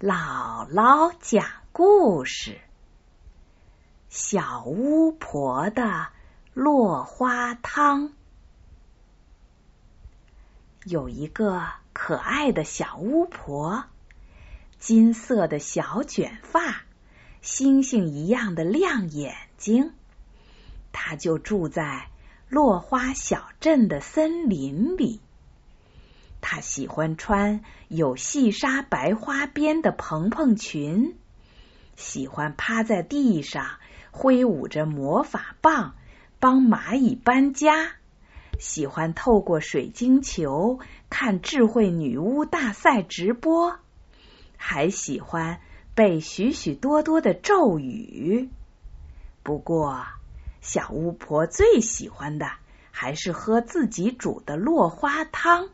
姥姥讲故事：小巫婆的落花汤。有一个可爱的小巫婆，金色的小卷发，星星一样的亮眼睛。她就住在落花小镇的森林里。她喜欢穿有细纱白花边的蓬蓬裙，喜欢趴在地上挥舞着魔法棒帮蚂蚁搬家，喜欢透过水晶球看智慧女巫大赛直播，还喜欢背许许多多的咒语。不过，小巫婆最喜欢的还是喝自己煮的落花汤。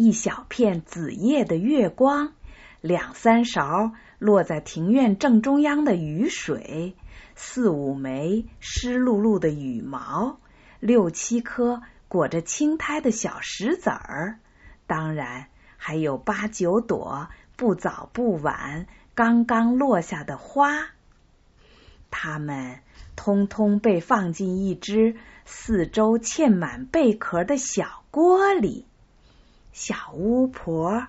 一小片紫叶的月光，两三勺落在庭院正中央的雨水，四五枚湿漉漉的羽毛，六七颗裹着青苔的小石子儿，当然还有八九朵不早不晚刚刚落下的花。它们通通被放进一只四周嵌满贝壳的小锅里。小巫婆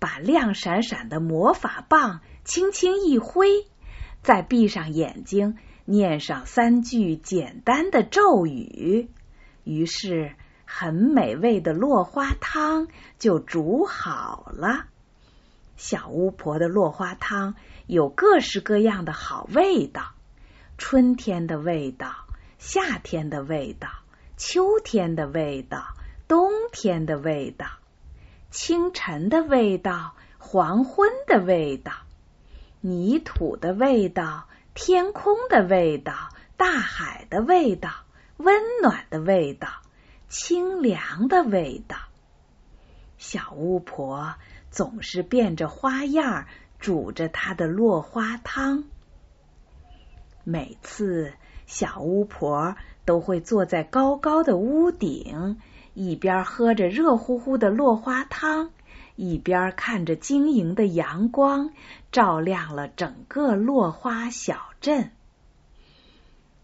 把亮闪闪的魔法棒轻轻一挥，再闭上眼睛，念上三句简单的咒语，于是很美味的落花汤就煮好了。小巫婆的落花汤有各式各样的好味道：春天的味道，夏天的味道，秋天的味道，冬天的味道。清晨的味道，黄昏的味道，泥土的味道，天空的味道，大海的味道，温暖的味道，清凉的味道。小巫婆总是变着花样煮着她的落花汤。每次，小巫婆都会坐在高高的屋顶。一边喝着热乎乎的落花汤，一边看着晶莹的阳光照亮了整个落花小镇。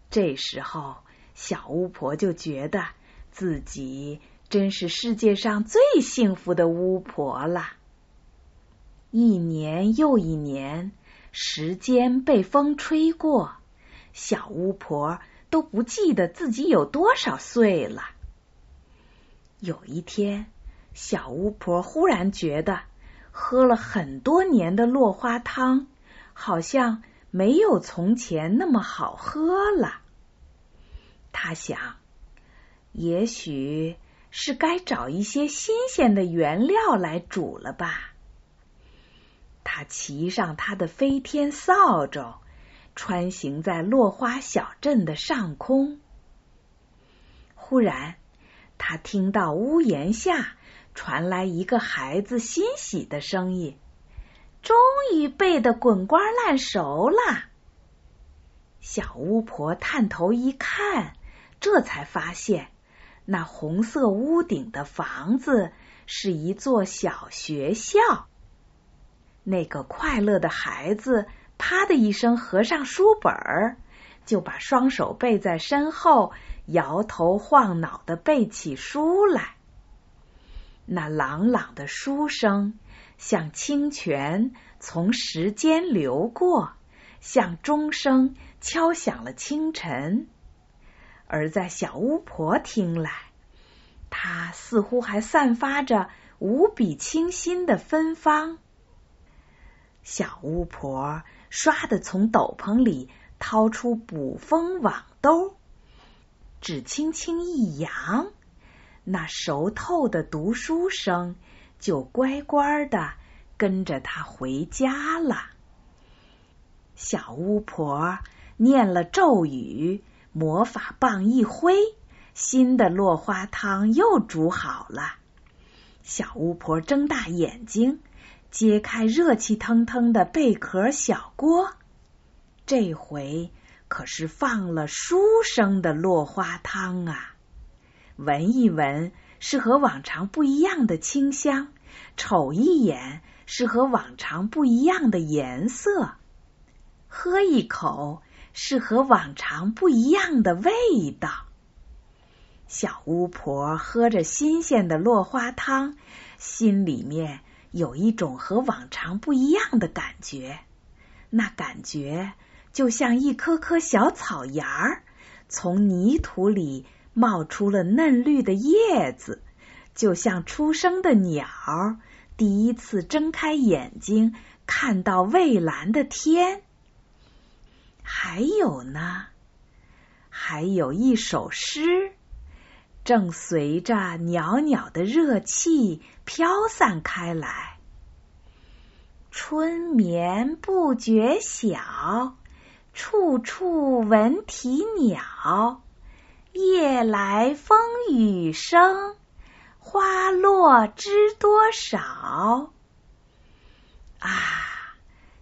这时候，小巫婆就觉得自己真是世界上最幸福的巫婆了。一年又一年，时间被风吹过，小巫婆都不记得自己有多少岁了。有一天，小巫婆忽然觉得喝了很多年的落花汤，好像没有从前那么好喝了。她想，也许是该找一些新鲜的原料来煮了吧。她骑上她的飞天扫帚，穿行在落花小镇的上空。忽然。他听到屋檐下传来一个孩子欣喜的声音：“终于背的滚瓜烂熟了。”小巫婆探头一看，这才发现那红色屋顶的房子是一座小学校。那个快乐的孩子啪的一声合上书本儿，就把双手背在身后。摇头晃脑的背起书来，那朗朗的书声像清泉从时间流过，像钟声敲响了清晨。而在小巫婆听来，它似乎还散发着无比清新的芬芳。小巫婆唰的从斗篷里掏出捕风网兜。只轻轻一扬，那熟透的读书声就乖乖的跟着他回家了。小巫婆念了咒语，魔法棒一挥，新的落花汤又煮好了。小巫婆睁大眼睛，揭开热气腾腾的贝壳小锅，这回。可是放了书生的落花汤啊！闻一闻，是和往常不一样的清香，瞅一眼是和往常不一样的颜色，喝一口是和往常不一样的味道。小巫婆喝着新鲜的落花汤，心里面有一种和往常不一样的感觉，那感觉就像一颗颗小草芽儿从泥土里冒出了嫩绿的叶子。就像出生的鸟第一次睁开眼睛，看到蔚蓝的天。还有呢，还有一首诗，正随着袅袅的热气飘散开来。春眠不觉晓，处处闻啼鸟。夜来风雨声。花落知多少？啊，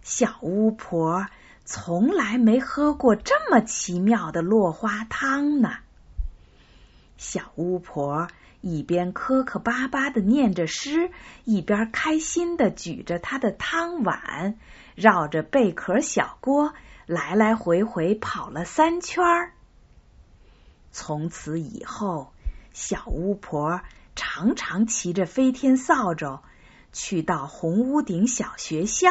小巫婆从来没喝过这么奇妙的落花汤呢。小巫婆一边磕磕巴巴的念着诗，一边开心的举着她的汤碗，绕着贝壳小锅来来回回跑了三圈儿。从此以后，小巫婆。常常骑着飞天扫帚去到红屋顶小学校，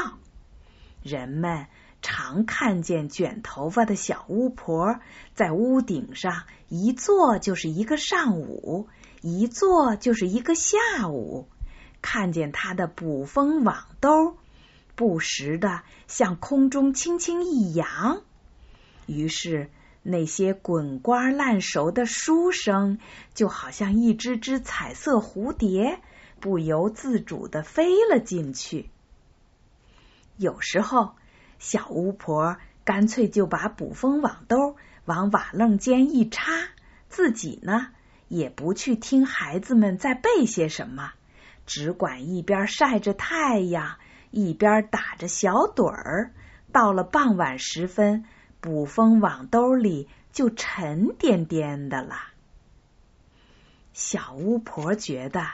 人们常看见卷头发的小巫婆在屋顶上一坐就是一个上午，一坐就是一个下午。看见她的捕风网兜不时的向空中轻轻一扬，于是。那些滚瓜烂熟的书生，就好像一只只彩色蝴蝶，不由自主的飞了进去。有时候，小巫婆干脆就把捕风网兜往瓦楞间一插，自己呢也不去听孩子们在背些什么，只管一边晒着太阳，一边打着小盹儿。到了傍晚时分。捕风网兜里就沉甸甸的了。小巫婆觉得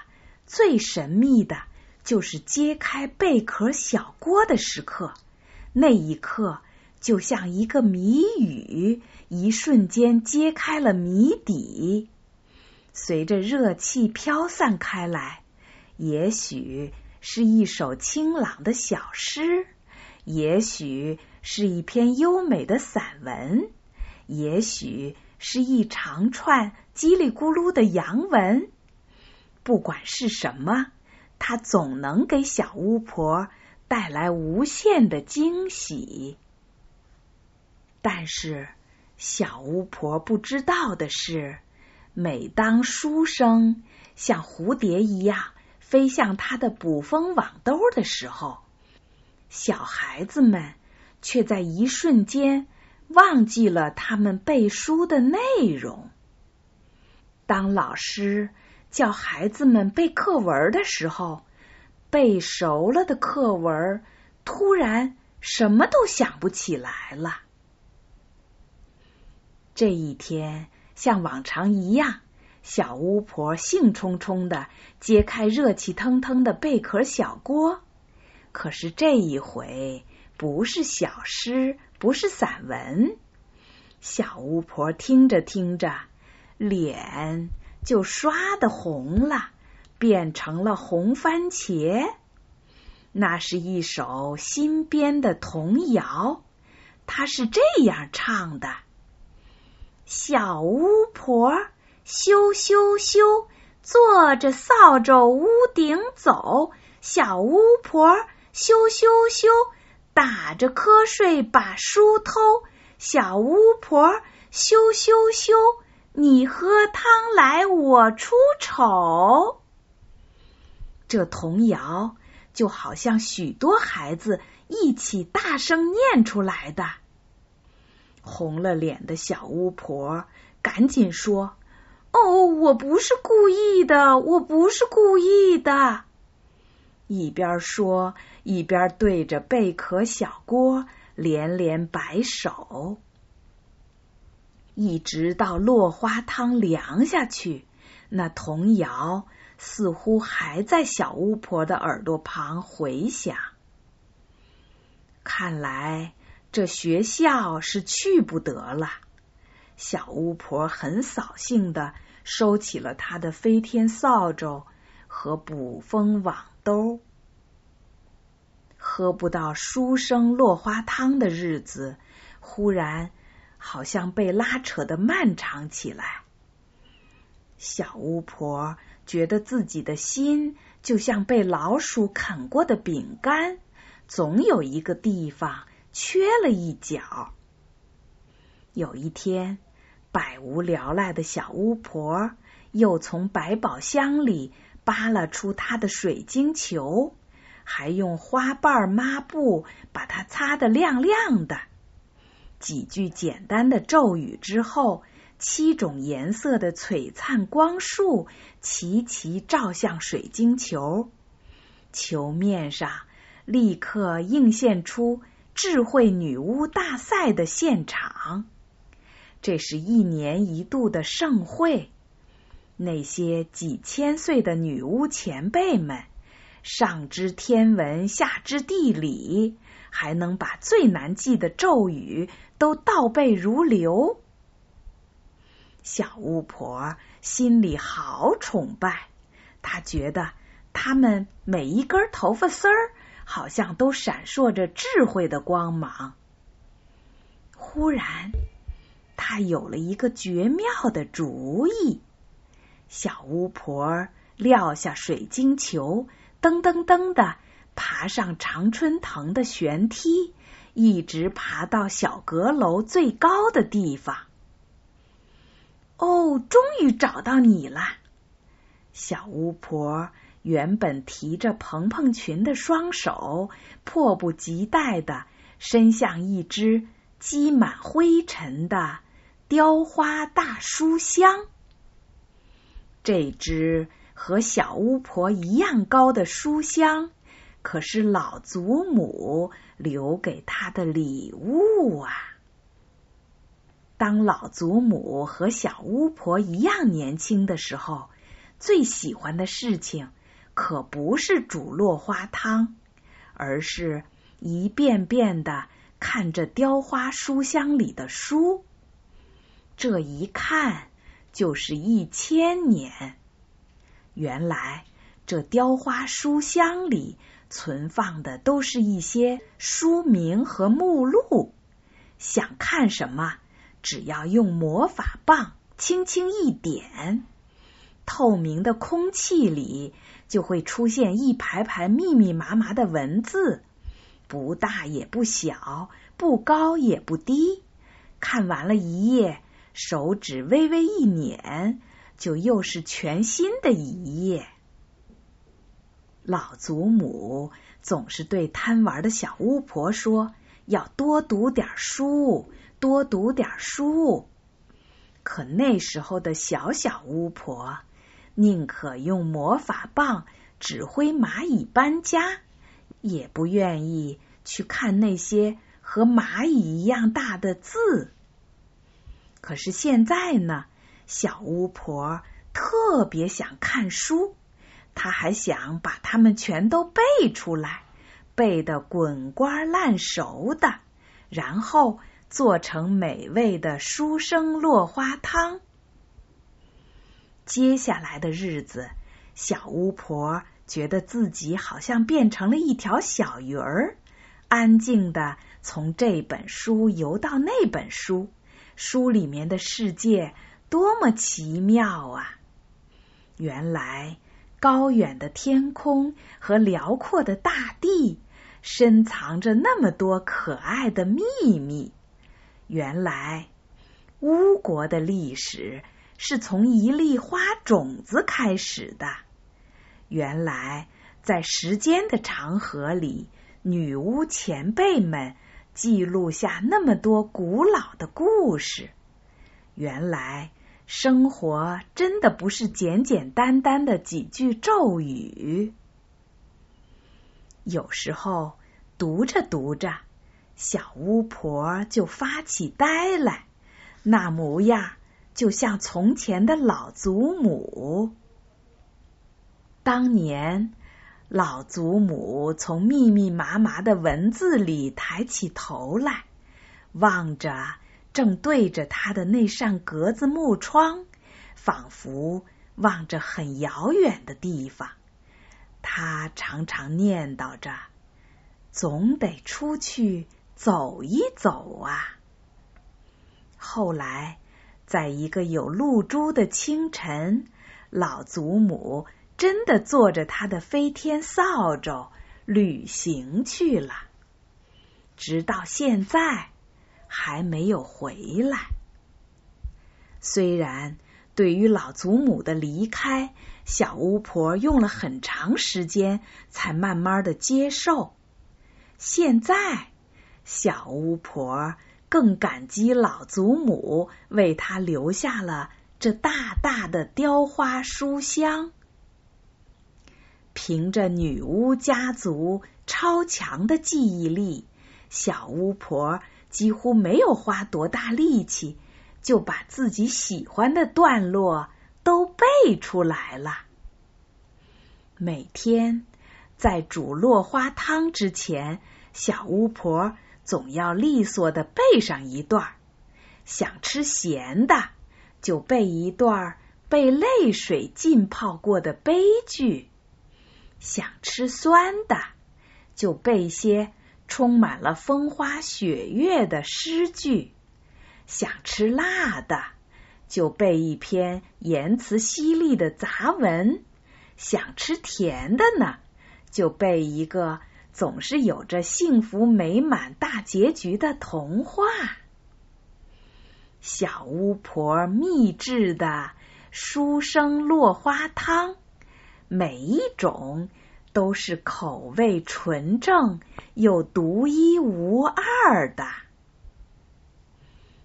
最神秘的就是揭开贝壳小锅的时刻，那一刻就像一个谜语，一瞬间揭开了谜底。随着热气飘散开来，也许是一首清朗的小诗，也许。是一篇优美的散文，也许是一长串叽里咕噜的洋文。不管是什么，它总能给小巫婆带来无限的惊喜。但是，小巫婆不知道的是，每当书生像蝴蝶一样飞向他的捕风网兜的时候，小孩子们。却在一瞬间忘记了他们背书的内容。当老师叫孩子们背课文的时候，背熟了的课文突然什么都想不起来了。这一天像往常一样，小巫婆兴冲冲的揭开热气腾腾的贝壳小锅，可是这一回。不是小诗，不是散文。小巫婆听着听着，脸就刷的红了，变成了红番茄。那是一首新编的童谣，它是这样唱的：小巫婆羞羞羞，坐着扫帚屋顶走。小巫婆羞羞羞。打着瞌睡把书偷，小巫婆羞羞羞，你喝汤来我出丑。这童谣就好像许多孩子一起大声念出来的。红了脸的小巫婆赶紧说：“哦，我不是故意的，我不是故意的。”一边说，一边对着贝壳小锅连连摆手，一直到落花汤凉下去，那童谣似乎还在小巫婆的耳朵旁回响。看来这学校是去不得了。小巫婆很扫兴的收起了她的飞天扫帚和捕风网兜。喝不到书生落花汤的日子，忽然好像被拉扯的漫长起来。小巫婆觉得自己的心就像被老鼠啃过的饼干，总有一个地方缺了一角。有一天，百无聊赖的小巫婆又从百宝箱里扒拉出她的水晶球，还用花瓣抹布把它擦得亮亮的。几句简单的咒语之后。七种颜色的璀璨光束齐齐照向水晶球，球面上立刻映现出智慧女巫大赛的现场。这是一年一度的盛会，那些几千岁的女巫前辈们，上知天文，下知地理，还能把最难记的咒语都倒背如流。小巫婆心里好崇拜，她觉得她们每一根头发丝儿好像都闪烁着智慧的光芒。忽然，她有了一个绝妙的主意。小巫婆撂下水晶球，噔噔噔的爬上常春藤的悬梯，一直爬到小阁楼最高的地方。哦，终于找到你了！小巫婆原本提着蓬蓬裙的双手，迫不及待的伸向一只积满灰尘的雕花大书箱。这只和小巫婆一样高的书箱，可是老祖母留给她的礼物啊！当老祖母和小巫婆一样年轻的时候，最喜欢的事情可不是煮落花汤，而是一遍遍的看着雕花书箱里的书。这一看就是一千年。原来这雕花书箱里存放的都是一些书名和目录，想看什么？只要用魔法棒轻轻一点，透明的空气里就会出现一排排密密麻麻的文字，不大也不小，不高也不低。看完了一页，手指微微一捻，就又是全新的一页。老祖母总是对贪玩的小巫婆说：“要多读点书。”多读点书，可那时候的小小巫婆宁可用魔法棒指挥蚂蚁搬家，也不愿意去看那些和蚂蚁一样大的字。可是现在呢，小巫婆特别想看书，她还想把它们全都背出来，背得滚瓜烂熟的，然后。做成美味的书生落花汤。接下来的日子，小巫婆觉得自己好像变成了一条小鱼儿，安静的从这本书游到那本书，书里面的世界多么奇妙啊！原来高远的天空和辽阔的大地，深藏着那么多可爱的秘密。原来，巫国的历史是从一粒花种子开始的。原来，在时间的长河里，女巫前辈们记录下那么多古老的故事。原来，生活真的不是简简单单的几句咒语。有时候，读着读着。小巫婆就发起呆来，那模样就像从前的老祖母。当年，老祖母从密密麻麻的文字里抬起头来，望着正对着他的那扇格子木窗，仿佛望着很遥远的地方。他常常念叨着：“总得出去走一走啊。”后来，在一个有露珠的清晨，老祖母真的坐着他的飞天扫帚旅行去了，直到现在还没有回来。虽然对于老祖母的离开，小巫婆用了很长时间才慢慢的接受，现在小巫婆更感激老祖母为她留下了这大大的雕花书箱。凭着女巫家族超强的记忆力，小巫婆几乎没有花多大力气，就把自己喜欢的段落都背出来了。每天在煮落花汤之前，小巫婆总要利索的背上一段儿想吃咸的，就背一段被泪水浸泡过的悲剧。想吃酸的，就背些充满了风花雪月的诗句；想吃辣的，就背一篇言辞犀利的杂文；想吃甜的呢，就背一个总是有着幸福美满大结局的童话。小巫婆秘制的书生落花汤。每一种都是口味纯正又独一无二的。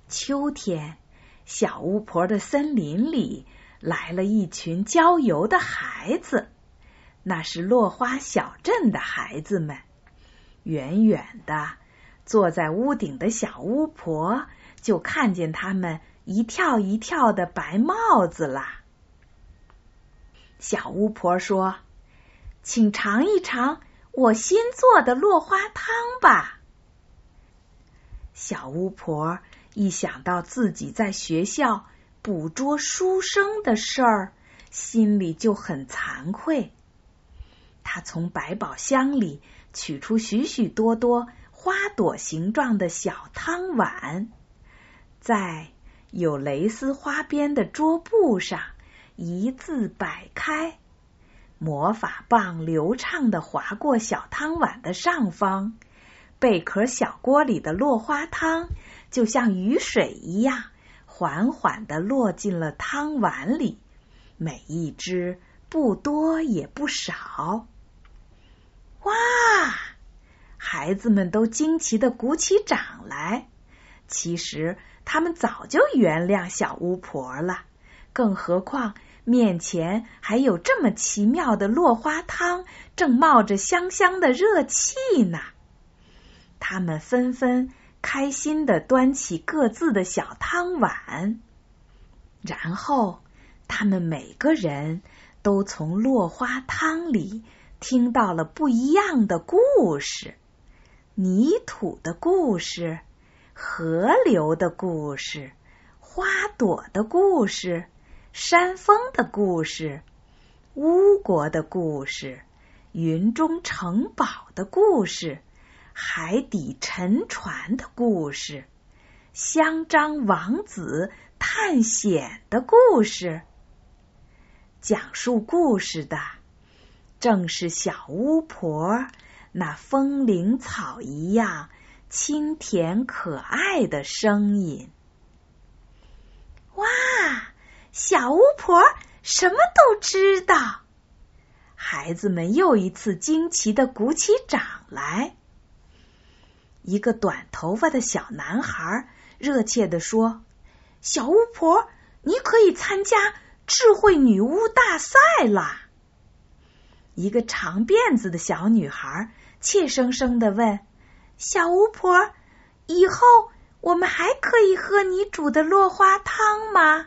秋天，小巫婆的森林里来了一群郊游的孩子，那是落花小镇的孩子们。远远的，坐在屋顶的小巫婆就看见他们一跳一跳的白帽子啦。小巫婆说：“请尝一尝我新做的落花汤吧。”小巫婆一想到自己在学校捕捉书生的事儿，心里就很惭愧。她从百宝箱里取出许许多多花朵形状的小汤碗，在有蕾丝花边的桌布上。一字摆开，魔法棒流畅的划过小汤碗的上方，贝壳小锅里的落花汤就像雨水一样，缓缓的落进了汤碗里，每一只不多也不少。哇！孩子们都惊奇的鼓起掌来。其实他们早就原谅小巫婆了。更何况面前还有这么奇妙的落花汤，正冒着香香的热气呢。他们纷纷开心的端起各自的小汤碗，然后他们每个人都从落花汤里听到了不一样的故事：泥土的故事，河流的故事，花朵的故事。山峰的故事，巫国的故事，云中城堡的故事，海底沉船的故事，香樟王子探险的故事。讲述故事的正是小巫婆那风铃草一样清甜可爱的声音。哇！小巫婆什么都知道，孩子们又一次惊奇的鼓起掌来。一个短头发的小男孩热切的说：“小巫婆，你可以参加智慧女巫大赛啦！”一个长辫子的小女孩怯生生的问：“小巫婆，以后我们还可以喝你煮的落花汤吗？”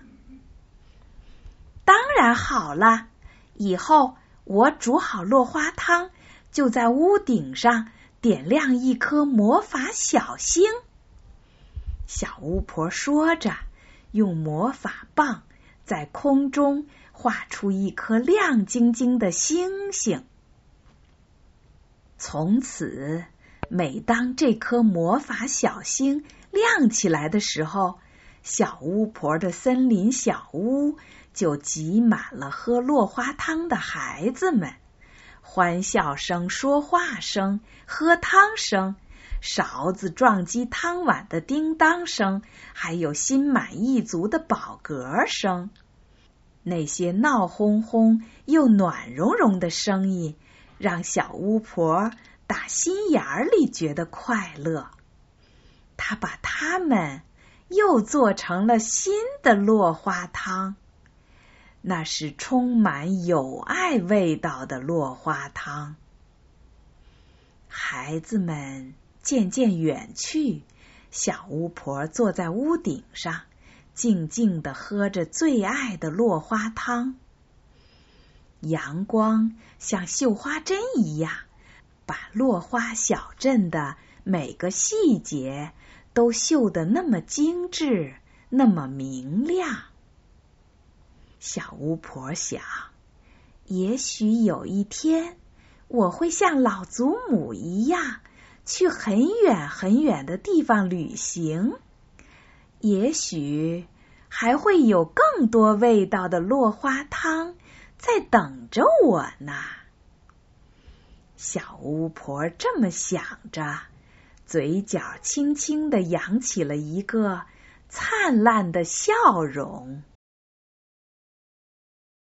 当然好了，以后我煮好落花汤，就在屋顶上点亮一颗魔法小星。小巫婆说着，用魔法棒在空中画出一颗亮晶晶的星星。从此，每当这颗魔法小星亮起来的时候，小巫婆的森林小屋就挤满了喝落花汤的孩子们，欢笑声、说话声、喝汤声、勺子撞击汤碗的叮当声，还有心满意足的饱嗝声。那些闹哄哄又暖融融的声音。让小巫婆打心眼儿里觉得快乐，她把它们又做成了新的落花汤，那是充满友爱味道的落花汤。孩子们渐渐远去，小巫婆坐在屋顶上，静静的喝着最爱的落花汤。阳光像绣花针一样，把落花小镇的每个细节都绣得那么精致，那么明亮。小巫婆想，也许有一天，我会像老祖母一样，去很远很远的地方旅行。也许还会有更多味道的落花汤。在等着我呢。小巫婆这么想着，嘴角轻轻的扬起了一个灿烂的笑容。